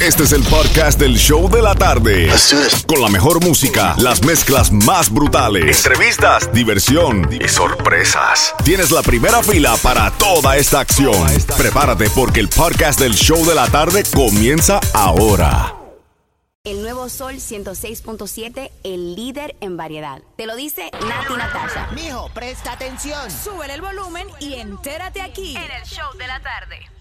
Este es el podcast del show de la tarde. Con la mejor música, las mezclas más brutales, entrevistas, diversión y sorpresas. Tienes la primera fila para toda esta acción. Prepárate porque el podcast del show de la tarde comienza ahora. El nuevo Sol 106.7, el líder en variedad. Te lo dice Nati Natasha. Mijo, presta atención. Súbele el volumen y entérate aquí en el show de la tarde.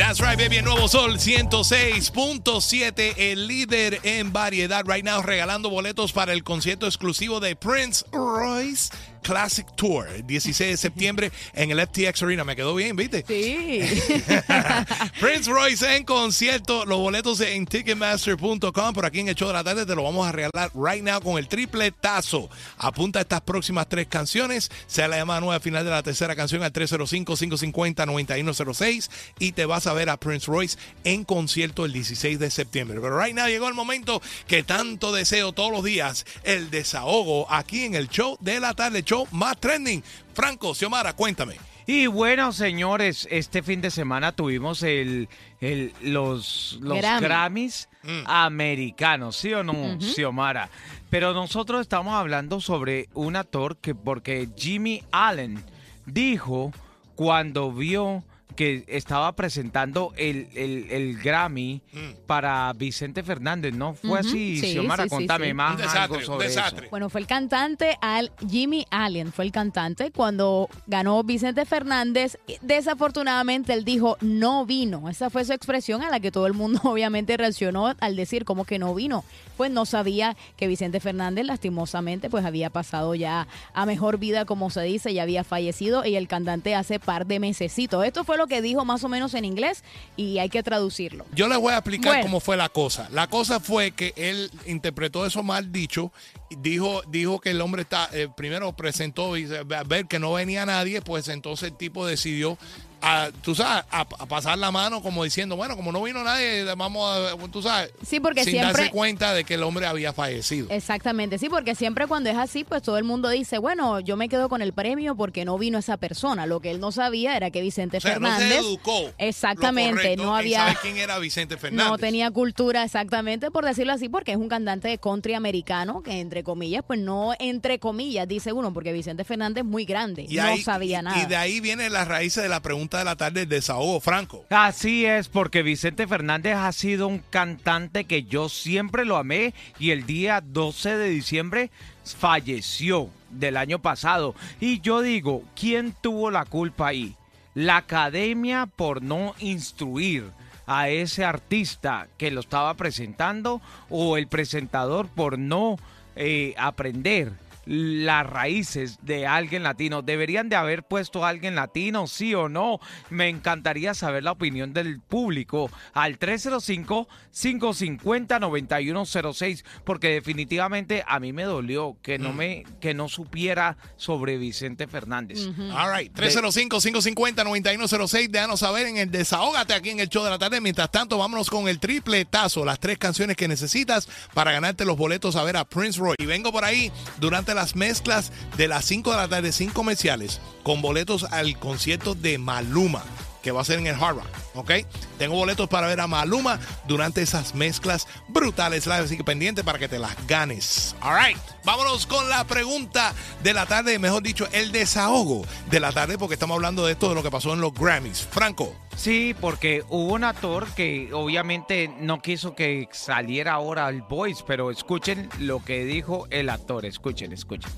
That's right, baby. Nuevo Sol 106.7, el líder en variedad. Right now, regalando boletos para el concierto exclusivo de Prince Royce Classic Tour. 16 de septiembre en el FTX Arena. Me quedó bien, ¿viste? Sí. Prince Royce en concierto. Los boletos en Ticketmaster.com. Por aquí en el show de la tarde te lo vamos a regalar right now con el triple tazo. Apunta estas próximas tres canciones. Sea la llamada nueva final de la tercera canción al 305-550-9106 y te vas a ver a Prince Royce en concierto el 16 de septiembre. Pero right now llegó el momento que tanto deseo todos los días, el desahogo aquí en el show de la tarde, show más trending. Franco, Xiomara, cuéntame. Y bueno, señores, este fin de semana tuvimos el, el- los, los Grammy. Grammys americanos, ¿sí o no, Xiomara? Pero nosotros estamos hablando sobre un actor que, porque Jimmy Allen dijo cuando vio que estaba presentando el, el- el Grammy para Vicente Fernández, ¿no? Fue así, sí, Xiomara, sí, contame sí. más Un desastre, algo un sobre desastre. eso. Bueno, fue el cantante al Jimmy Allen, fue el cantante cuando ganó Vicente Fernández. Desafortunadamente él dijo no vino. Esa fue su expresión a la que todo el mundo obviamente reaccionó al decir como que no vino. Pues no sabía que Vicente Fernández lastimosamente pues había pasado ya a mejor vida como se dice, ya había fallecido y el cantante hace par de mesecitos. Esto fue lo que dijo más o menos en inglés y hay que traducirlo. Yo les voy a explicar Bueno. cómo fue la cosa. La cosa fue que él interpretó eso mal dicho. Dijo, dijo que el hombre está, eh, primero presentó y a ver que no venía nadie, pues entonces el tipo decidió, a, tú sabes, a, a pasar la mano como diciendo, bueno, como no vino nadie, vamos a, tú sabes, Sí, porque sin siempre- darse cuenta de que el hombre había fallecido. Exactamente, sí, porque siempre cuando es así, pues todo el mundo dice, bueno, yo me quedo con el premio porque no vino esa persona. Lo que él no sabía era que Vicente o sea, Fernández... no se educó. Exactamente, correcto no había... saber quién era Vicente Fernández. No tenía cultura exactamente, por decirlo así, porque es un cantante de country americano que entre comillas, pues no entre comillas, dice uno, porque Vicente Fernández es muy grande, Y no ahí- sabía nada. Y de ahí vienen las raíces de la pregunta de la tarde, desahogo, Franco. Así es, porque Vicente Fernández ha sido un cantante que yo siempre lo amé y el día 12 de diciembre falleció del año pasado. Y yo digo, ¿quién tuvo la culpa ahí? La academia por no instruir a ese artista que lo estaba presentando o el presentador por no eh, aprender las raíces de alguien latino. ¿Deberían de haber puesto a alguien latino, sí o no? Me encantaría saber la opinión del público al 305-550-9106 porque definitivamente a mí me dolió que no, me, que no supiera sobre Vicente Fernández. All right. 305-550-9106. Déjanos saber en el Desahógate aquí en el show de la tarde. Mientras tanto, vámonos con el tripletazo. Las tres canciones que necesitas para ganarte los boletos a ver a Prince Roy. Y vengo por ahí durante las mezclas de las 5 de la tarde sin comerciales con boletos al concierto de Maluma que va a ser en el Hard Rock, ¿ok? Tengo boletos para ver a Maluma durante esas mezclas brutales live, así que pendiente para que te las ganes. All right, vámonos con la pregunta de la tarde, mejor dicho, el desahogo de la tarde, porque estamos hablando de esto, de lo que pasó en los Grammys. Franco, Sí, porque hubo un actor que obviamente no quiso que saliera ahora al Voice, pero escuchen lo que dijo el actor, escuchen, escuchen.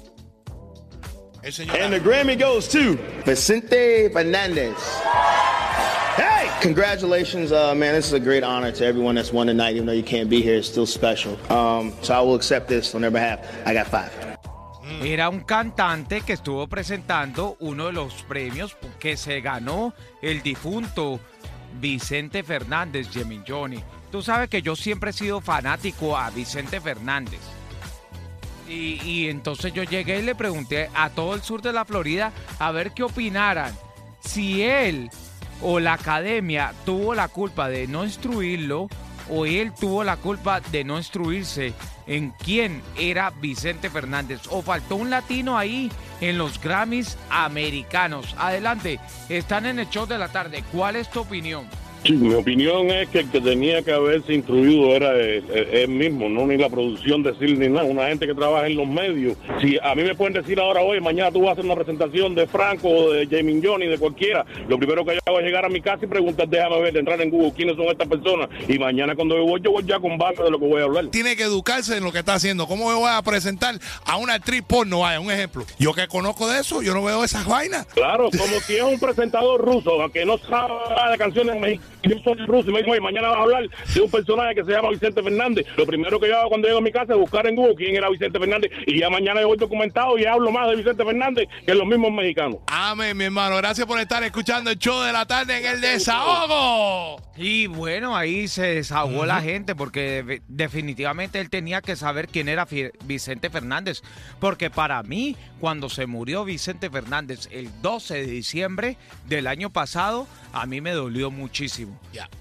el señor... And the Grammy goes to Vicente Fernandez. Hey! Congratulations, uh, man. This is a great honor to everyone that's won tonight. Even though you can't be here, it's still special. Um, so I will accept this on their behalf. I got five. Era un cantante que estuvo presentando uno de los premios que se ganó el difunto Vicente Fernández, Jimmy Johnny. Tú sabes que yo siempre he sido fanático a Vicente Fernández. Y, y entonces yo llegué y le pregunté a todo el sur de la Florida a ver qué opinaran. Si él o la academia tuvo la culpa de no instruirlo o él tuvo la culpa de no instruirse en quién era Vicente Fernández o faltó un latino ahí en los Grammys americanos. Adelante, están en el show de la tarde. ¿Cuál es tu opinión? Sí, mi opinión es que el que tenía que haberse instruido era él, él mismo, no ni la producción decir ni nada. Una gente que trabaja en los medios. Si a mí me pueden decir ahora, hoy, mañana tú vas a hacer una presentación de Franco, o de Jamie Johnny, de cualquiera, lo primero que yo hago es llegar a mi casa y preguntar, déjame ver, entrar en Google quiénes son estas personas. Y mañana cuando yo voy, yo voy ya con base de lo que voy a hablar. Tiene que educarse en lo que está haciendo. ¿Cómo me voy a presentar a una actriz porno? Vaya, un ejemplo. Yo que conozco de eso, yo no veo esas vainas. Claro, como si es un presentador ruso, que no sabe de canciones mexicanas. Yo soy ruso y me dijo, "Oye, mañana vas a hablar de un personaje que se llama Vicente Fernández. Lo primero que yo hago cuando llego a mi casa es buscar en Google quién era Vicente Fernández. Y ya mañana yo voy documentado y hablo más de Vicente Fernández que los mismos mexicanos. Amén, mi hermano. Gracias por estar escuchando el show de la tarde en el desahogo. Y bueno, ahí se desahogó la gente porque de- definitivamente él tenía que saber quién era Vicente Fernández. Porque para mí, cuando se murió Vicente Fernández el 12 de diciembre del año pasado, a mí me dolió muchísimo.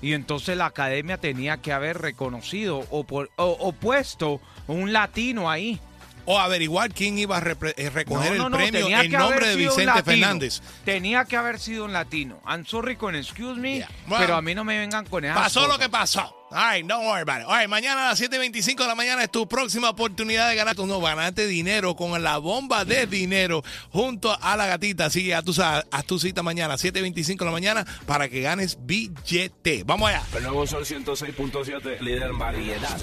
Y entonces la academia tenía que haber reconocido o, por- o- o puesto un latino ahí. O averiguar quién iba a eh, recoger No, no, el premio en nombre de Vicente. Fernández. Tenía que haber sido un latino. I'm sorry con excuse me, Yeah. Bueno. pero a mí no me vengan con esas Pasó lo que pasó. All right, don't worry about it. All right, mañana a las 7.25 de la mañana es tu próxima oportunidad de ganar. Tú no ganarte dinero con la bomba de dinero junto a la gatita. Así que tú sabes, haz tu cita mañana, 7.25 de la mañana, para que ganes billete. Vamos allá. El nuevo Sol 106.7, líder en variedad.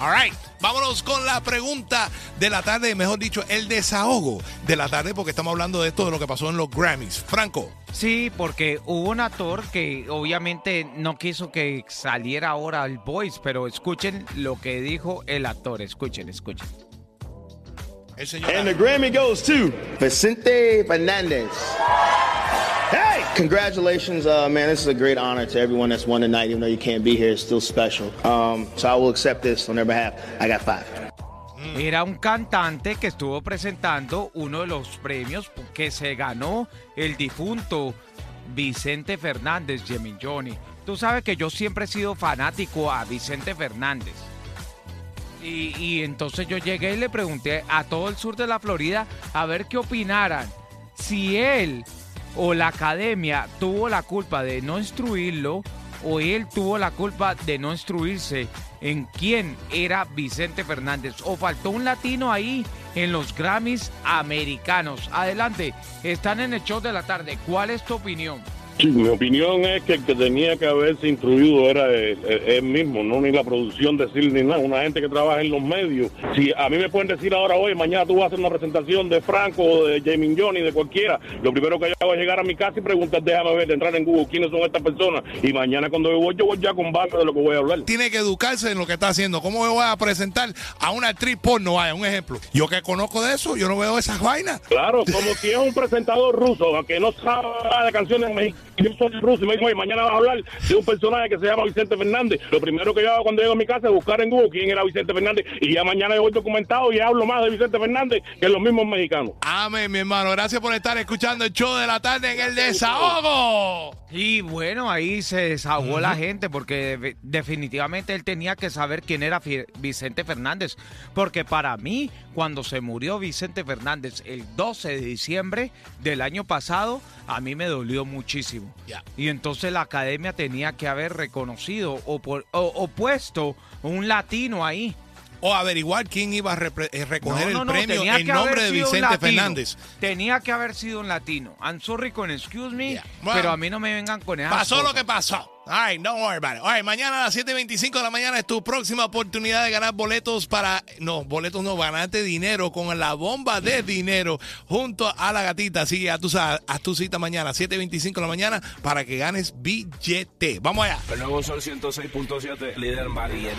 All right, vámonos con la pregunta de la tarde, mejor dicho, el desahogo de la tarde, porque estamos hablando de esto de lo que pasó en los Grammys. Franco. Sí, porque hubo un actor que obviamente no quiso que saliera ahora el Voice, pero escuchen lo que dijo el actor. Escuchen, escuchen. El señor. And the Grammy goes to Vicente Fernandez. Congratulations, uh, man. This is a great honor to everyone that's won tonight. Even though you can't be here, it's still special. Um, so I will accept this on their behalf. I got five. Era un cantante que estuvo presentando uno de los premios que se ganó el difunto Vicente Fernández, Jimmy Johnny. Tú sabes que yo siempre he sido fanático a Vicente Fernández. Y, y entonces yo llegué y le pregunté a todo el sur de la Florida a ver qué opinaran. Si él o la academia tuvo la culpa de no instruirlo o él tuvo la culpa de no instruirse en quién era Vicente Fernández o faltó un latino ahí en los Grammys americanos. Adelante, están en el show de la tarde. ¿Cuál es tu opinión? Sí, mi opinión es que el que tenía que haberse instruido era él, mismo, no ni la producción decir ni nada. Una gente que trabaja en los medios. Si a mí me pueden decir ahora, hoy, mañana tú vas a hacer una presentación de Franco, o de Jamie Johnny, de cualquiera, lo primero que yo hago es llegar a mi casa y preguntar, déjame ver, entrar en Google quiénes son estas personas. Y mañana cuando yo voy, yo voy ya con base de lo que voy a hablar. tiene que educarse en lo que está haciendo. ¿Cómo me voy a presentar a una actriz porno? Vaya, un ejemplo. Yo que conozco de eso, yo no veo esas vainas. Claro, como si es un presentador ruso, que no sabe de canciones mexicanas. Yo soy ruso y me dijo, "Oye, mañana vas a hablar de un personaje que se llama Vicente Fernández. Lo primero que yo hago cuando llego a mi casa es buscar en Google quién era Vicente Fernández. Y ya mañana yo voy documentado y hablo más de Vicente Fernández que los mismos mexicanos. Amén, mi hermano. Gracias por estar escuchando el show de la tarde en el desahogo. Y bueno, ahí se desahogó la gente porque de- definitivamente él tenía que saber quién era Vicente Fernández. Porque para mí, cuando se murió Vicente Fernández el 12 de diciembre del año pasado, a mí me dolió muchísimo. Y entonces la academia tenía que haber reconocido o, por- o- o puesto un latino ahí. O averiguar quién iba a eh, recoger No, no, el premio en nombre de Vicente. Fernández. Tenía que haber sido un latino. I'm sorry con excuse me, Yeah. Bueno. pero a mí no me vengan con esas Pasó lo que pasó. All right, don't worry about it. All right, mañana a las 7.25 de la mañana es tu próxima oportunidad de ganar boletos para... No, boletos no, ganarte dinero con la bomba de dinero junto a la gatita. Así que tú sabes, haz tu cita mañana, 7.25 de la mañana, para que ganes billete. Vamos allá. El nuevo Sol 106.7, líder variedad.